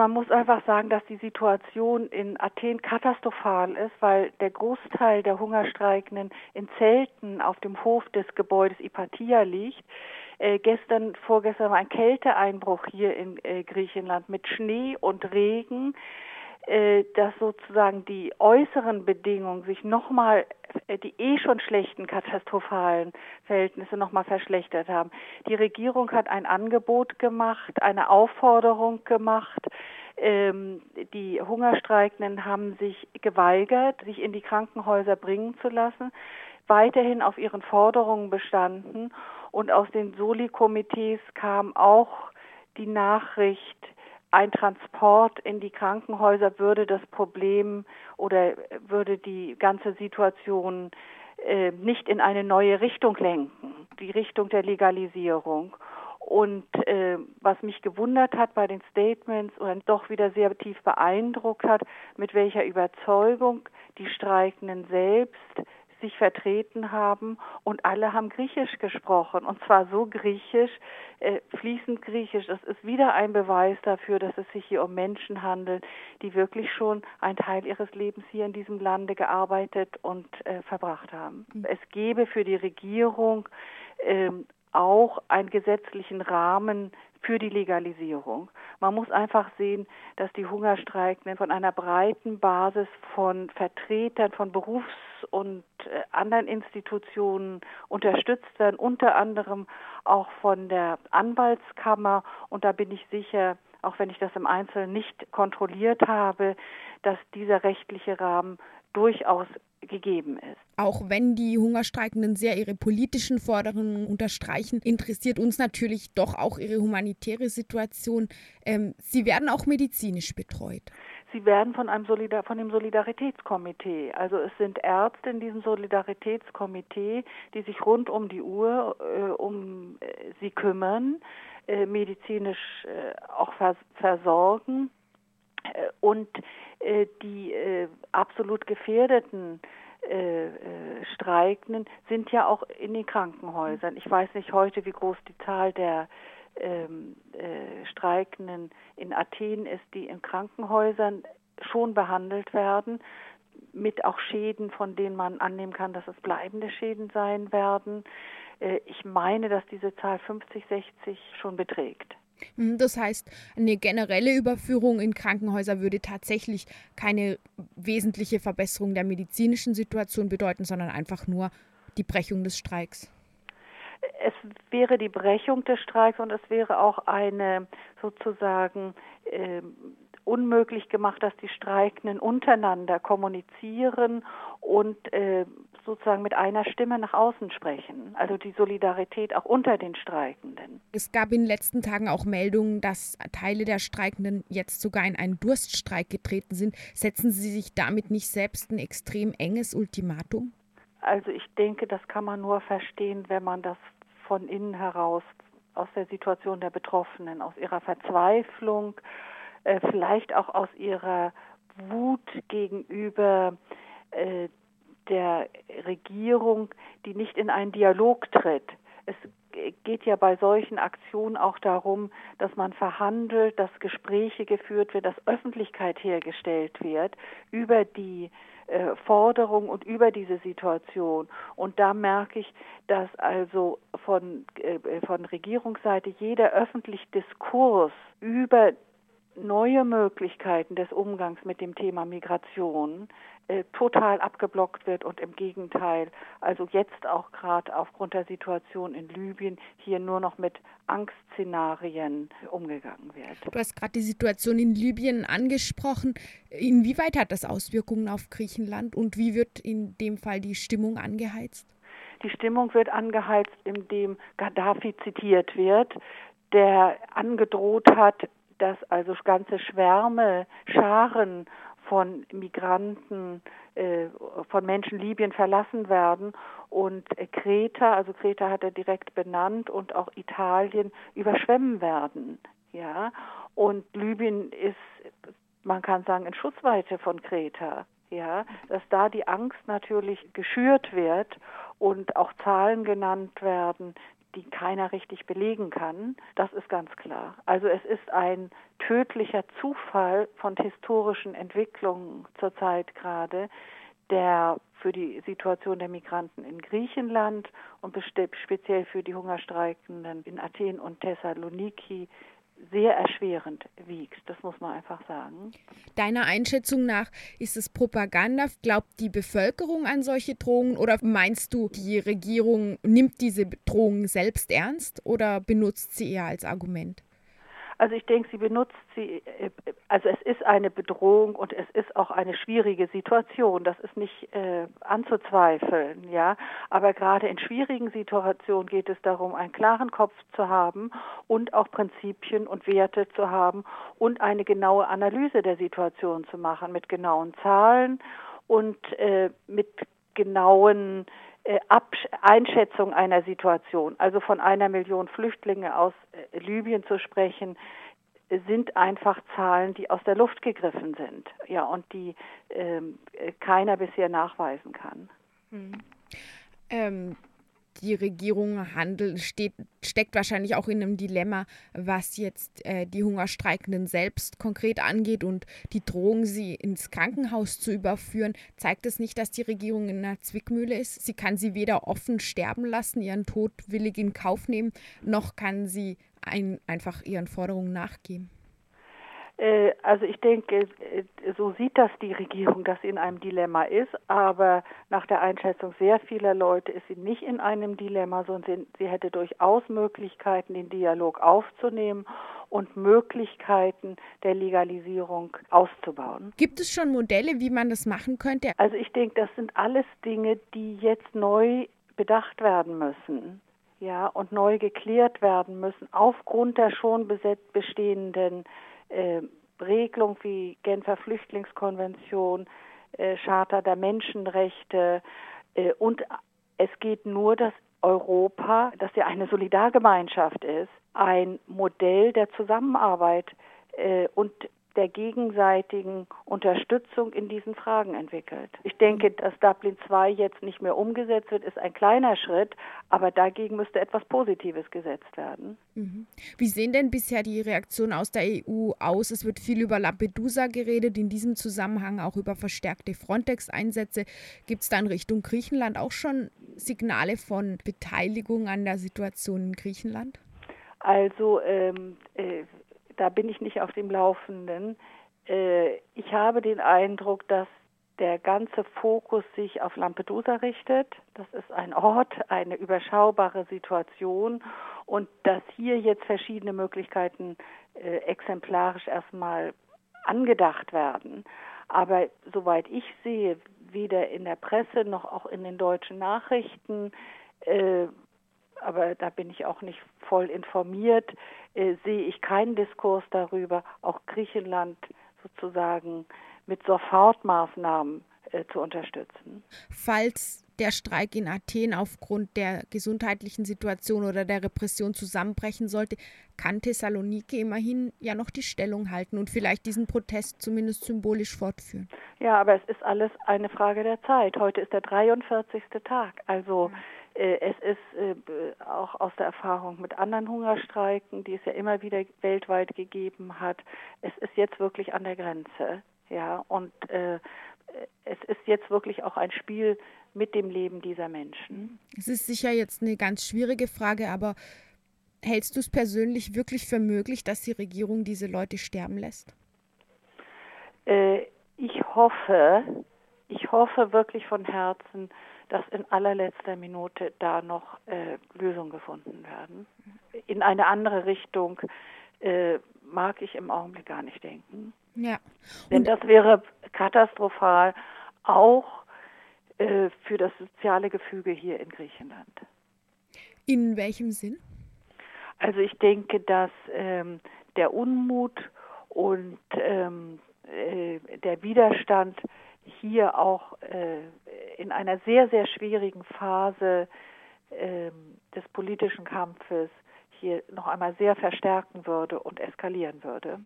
man muss einfach sagen, dass die Situation in Athen katastrophal ist, weil der Großteil der Hungerstreikenden in Zelten auf dem Hof des Gebäudes Ipatia liegt. Äh, gestern, vorgestern war ein Kälteeinbruch hier in äh, Griechenland mit Schnee und Regen. Äh, dass sozusagen die äußeren Bedingungen sich nochmal, äh, die eh schon schlechten katastrophalen Verhältnisse nochmal verschlechtert haben. Die Regierung hat ein Angebot gemacht, eine Aufforderung gemacht. Ähm, die Hungerstreikenden haben sich geweigert, sich in die Krankenhäuser bringen zu lassen, weiterhin auf ihren Forderungen bestanden und aus den Soli-Komitees kam auch die Nachricht, ein Transport in die Krankenhäuser würde das Problem oder würde die ganze Situation äh, nicht in eine neue Richtung lenken, die Richtung der Legalisierung. Und äh, was mich gewundert hat bei den Statements oder doch wieder sehr tief beeindruckt hat, mit welcher Überzeugung die Streikenden selbst sich vertreten haben und alle haben Griechisch gesprochen und zwar so Griechisch, äh, fließend Griechisch. Das ist wieder ein Beweis dafür, dass es sich hier um Menschen handelt, die wirklich schon einen Teil ihres Lebens hier in diesem Lande gearbeitet und äh, verbracht haben. Mhm. Es gäbe für die Regierung ähm, auch einen gesetzlichen Rahmen für die Legalisierung. Man muss einfach sehen, dass die Hungerstreikenden von einer breiten Basis von Vertretern von Berufs- und äh, anderen Institutionen unterstützt werden, unter anderem auch von der Anwaltskammer. Und da bin ich sicher, auch wenn ich das im Einzelnen nicht kontrolliert habe, dass dieser rechtliche Rahmen durchaus gegeben ist. Auch wenn die Hungerstreikenden sehr ihre politischen Forderungen unterstreichen, interessiert uns natürlich doch auch ihre humanitäre Situation. Ähm, sie werden auch medizinisch betreut. Sie werden von einem Solidar von dem Solidaritätskomitee. Also es sind Ärzte in diesem Solidaritätskomitee, die sich rund um die Uhr äh, um äh, sie kümmern, äh, medizinisch äh, auch vers versorgen äh, und äh, die absolut gefährdeten Streikenden sind ja auch in den Krankenhäusern. Ich weiß nicht heute, wie groß die Zahl der ähm, äh, Streikenden in Athen ist, die in Krankenhäusern schon behandelt werden, mit auch Schäden, von denen man annehmen kann, dass es bleibende Schäden sein werden. Äh, ich meine, dass diese Zahl 50, 60 schon beträgt. Mhm, das heißt, eine generelle Überführung in Krankenhäuser würde tatsächlich keine wesentliche Verbesserung der medizinischen Situation bedeuten, sondern einfach nur die Brechung des Streiks. Es wäre die Brechung des Streiks und es wäre auch eine sozusagen äh, unmöglich gemacht, dass die Streikenden untereinander kommunizieren und äh, sozusagen mit einer Stimme nach außen sprechen. Also die Solidarität auch unter den Streikenden. Es gab in den letzten Tagen auch Meldungen, dass Teile der Streikenden jetzt sogar in einen Durststreik getreten sind. Setzen Sie sich damit nicht selbst ein extrem enges Ultimatum? Also ich denke, das kann man nur verstehen, wenn man das von innen heraus aus der Situation der Betroffenen, aus ihrer Verzweiflung, äh, vielleicht auch aus ihrer Wut gegenüber äh, der Regierung, die nicht in einen Dialog tritt. Es geht ja bei solchen Aktionen auch darum, dass man verhandelt, dass Gespräche geführt wird, dass Öffentlichkeit hergestellt wird über die äh, Forderung und über diese Situation. Und da merke ich, dass also von, äh, von Regierungsseite jeder öffentliche Diskurs über neue Möglichkeiten des Umgangs mit dem Thema Migration total abgeblockt wird und im Gegenteil, also jetzt auch gerade aufgrund der Situation in Libyen hier nur noch mit Angstszenarien umgegangen wird. Du hast gerade die Situation in Libyen angesprochen. Inwieweit hat das Auswirkungen auf Griechenland und wie wird in dem Fall die Stimmung angeheizt? Die Stimmung wird angeheizt, indem Gaddafi zitiert wird, der angedroht hat, dass also ganze Schwärme, Scharen von Migranten, äh, von Menschen Libyen verlassen werden und äh, Kreta, also Kreta hat er direkt benannt und auch Italien überschwemmen werden. Ja, und Libyen ist, man kann sagen, in Schussweite von Kreta. Ja, dass da die Angst natürlich geschürt wird und auch Zahlen genannt werden, die keiner richtig belegen kann. Das ist ganz klar. Also es ist ein tödlicher Zufall von historischen Entwicklungen zurzeit gerade, der für die Situation der Migranten in Griechenland und speziell für die Hungerstreikenden in Athen und Thessaloniki sehr erschwerend wiegt. Das muss man einfach sagen. Deiner Einschätzung nach ist es Propaganda? Glaubt die Bevölkerung an solche Drohungen oder meinst du, die Regierung nimmt diese Drohungen selbst ernst oder benutzt sie eher als Argument? Also ich denke, sie benutzt sie, äh, also es ist eine Bedrohung und es ist auch eine schwierige Situation. Das ist nicht äh, anzuzweifeln, ja. Aber gerade in schwierigen Situationen geht es darum, einen klaren Kopf zu haben und auch Prinzipien und Werte zu haben und eine genaue Analyse der Situation zu machen mit genauen Zahlen und äh, mit genauen äh, Einschätzung einer Situation, also von einer Million Flüchtlinge aus äh, Libyen zu sprechen, sind einfach Zahlen, die aus der Luft gegriffen sind, ja, und die ähm, keiner bisher nachweisen kann. Hm. Ähm, die Regierung handelt, steht, steckt wahrscheinlich auch in einem Dilemma, was jetzt äh, die Hungerstreikenden selbst konkret angeht und die Drohung, sie ins Krankenhaus zu überführen, zeigt es nicht, dass die Regierung in einer Zwickmühle ist. Sie kann sie weder offen sterben lassen, ihren Tod willig in Kauf nehmen, noch kann sie ein, einfach ihren Forderungen nachgeben. Äh, also ich denke, äh, so sieht das die Regierung, dass sie in einem Dilemma ist, aber nach der Einschätzung sehr vieler Leute ist sie nicht in einem Dilemma, sondern sie, hätte durchaus Möglichkeiten, den Dialog aufzunehmen und Möglichkeiten der Legalisierung auszubauen. Gibt es schon Modelle, wie man das machen könnte? Also ich denke, das sind alles Dinge, die jetzt neu bedacht werden müssen ja, und neu geklärt werden müssen aufgrund der schon bestehenden äh, Regelung wie Genfer Flüchtlingskonvention, äh, Charta der Menschenrechte äh, und es geht nur, dass Europa, das ja eine Solidargemeinschaft ist, ein Modell der Zusammenarbeit äh, und der gegenseitigen Unterstützung in diesen Fragen entwickelt. Ich denke, dass Dublin II jetzt nicht mehr umgesetzt wird, ist ein kleiner Schritt, aber dagegen müsste etwas Positives gesetzt werden. Mhm. Wie sehen denn bisher die Reaktionen aus der EU aus? Es wird viel über Lampedusa geredet, in diesem Zusammenhang auch über verstärkte Frontex-Einsätze. Gibt es da in Richtung Griechenland auch schon Signale von Beteiligung an der Situation in Griechenland? Also ähm, äh, da bin ich nicht auf dem Laufenden. Äh, ich habe den Eindruck, dass der ganze Fokus sich auf Lampedusa richtet. Das ist ein Ort, eine überschaubare Situation und dass hier jetzt verschiedene Möglichkeiten äh, exemplarisch erstmal angedacht werden. Aber soweit ich sehe, weder in der Presse noch auch in den deutschen Nachrichten äh, aber da bin ich auch nicht voll informiert, äh, sehe ich keinen Diskurs darüber, auch Griechenland sozusagen mit Sofortmaßnahmen äh, zu unterstützen. Falls der Streik in Athen aufgrund der gesundheitlichen Situation oder der Repression zusammenbrechen sollte, kann Thessaloniki immerhin ja noch die Stellung halten und vielleicht diesen Protest zumindest symbolisch fortführen. Ja, aber es ist alles eine Frage der Zeit. Heute ist der 43. Tag. Also äh, es ist äh, auch aus der Erfahrung mit anderen Hungerstreiken, die es ja immer wieder weltweit gegeben hat, es ist jetzt wirklich an der Grenze. Ja, und äh, es ist jetzt wirklich auch ein Spiel mit dem Leben dieser Menschen. Es ist sicher jetzt eine ganz schwierige Frage, aber hältst du es persönlich wirklich für möglich, dass die Regierung diese Leute sterben lässt? Äh, ich hoffe, ich hoffe wirklich von Herzen, dass in allerletzter Minute da noch äh, Lösungen gefunden werden. In eine andere Richtung äh, mag ich im Augenblick gar nicht denken. Ja. Denn das wäre katastrophal auch äh, für das soziale Gefüge hier in Griechenland. In welchem Sinn? Also ich denke, dass ähm, der Unmut und ähm, äh, der Widerstand hier auch äh, in einer sehr, sehr schwierigen Phase äh, des politischen Kampfes hier noch einmal sehr verstärken würde und eskalieren würde.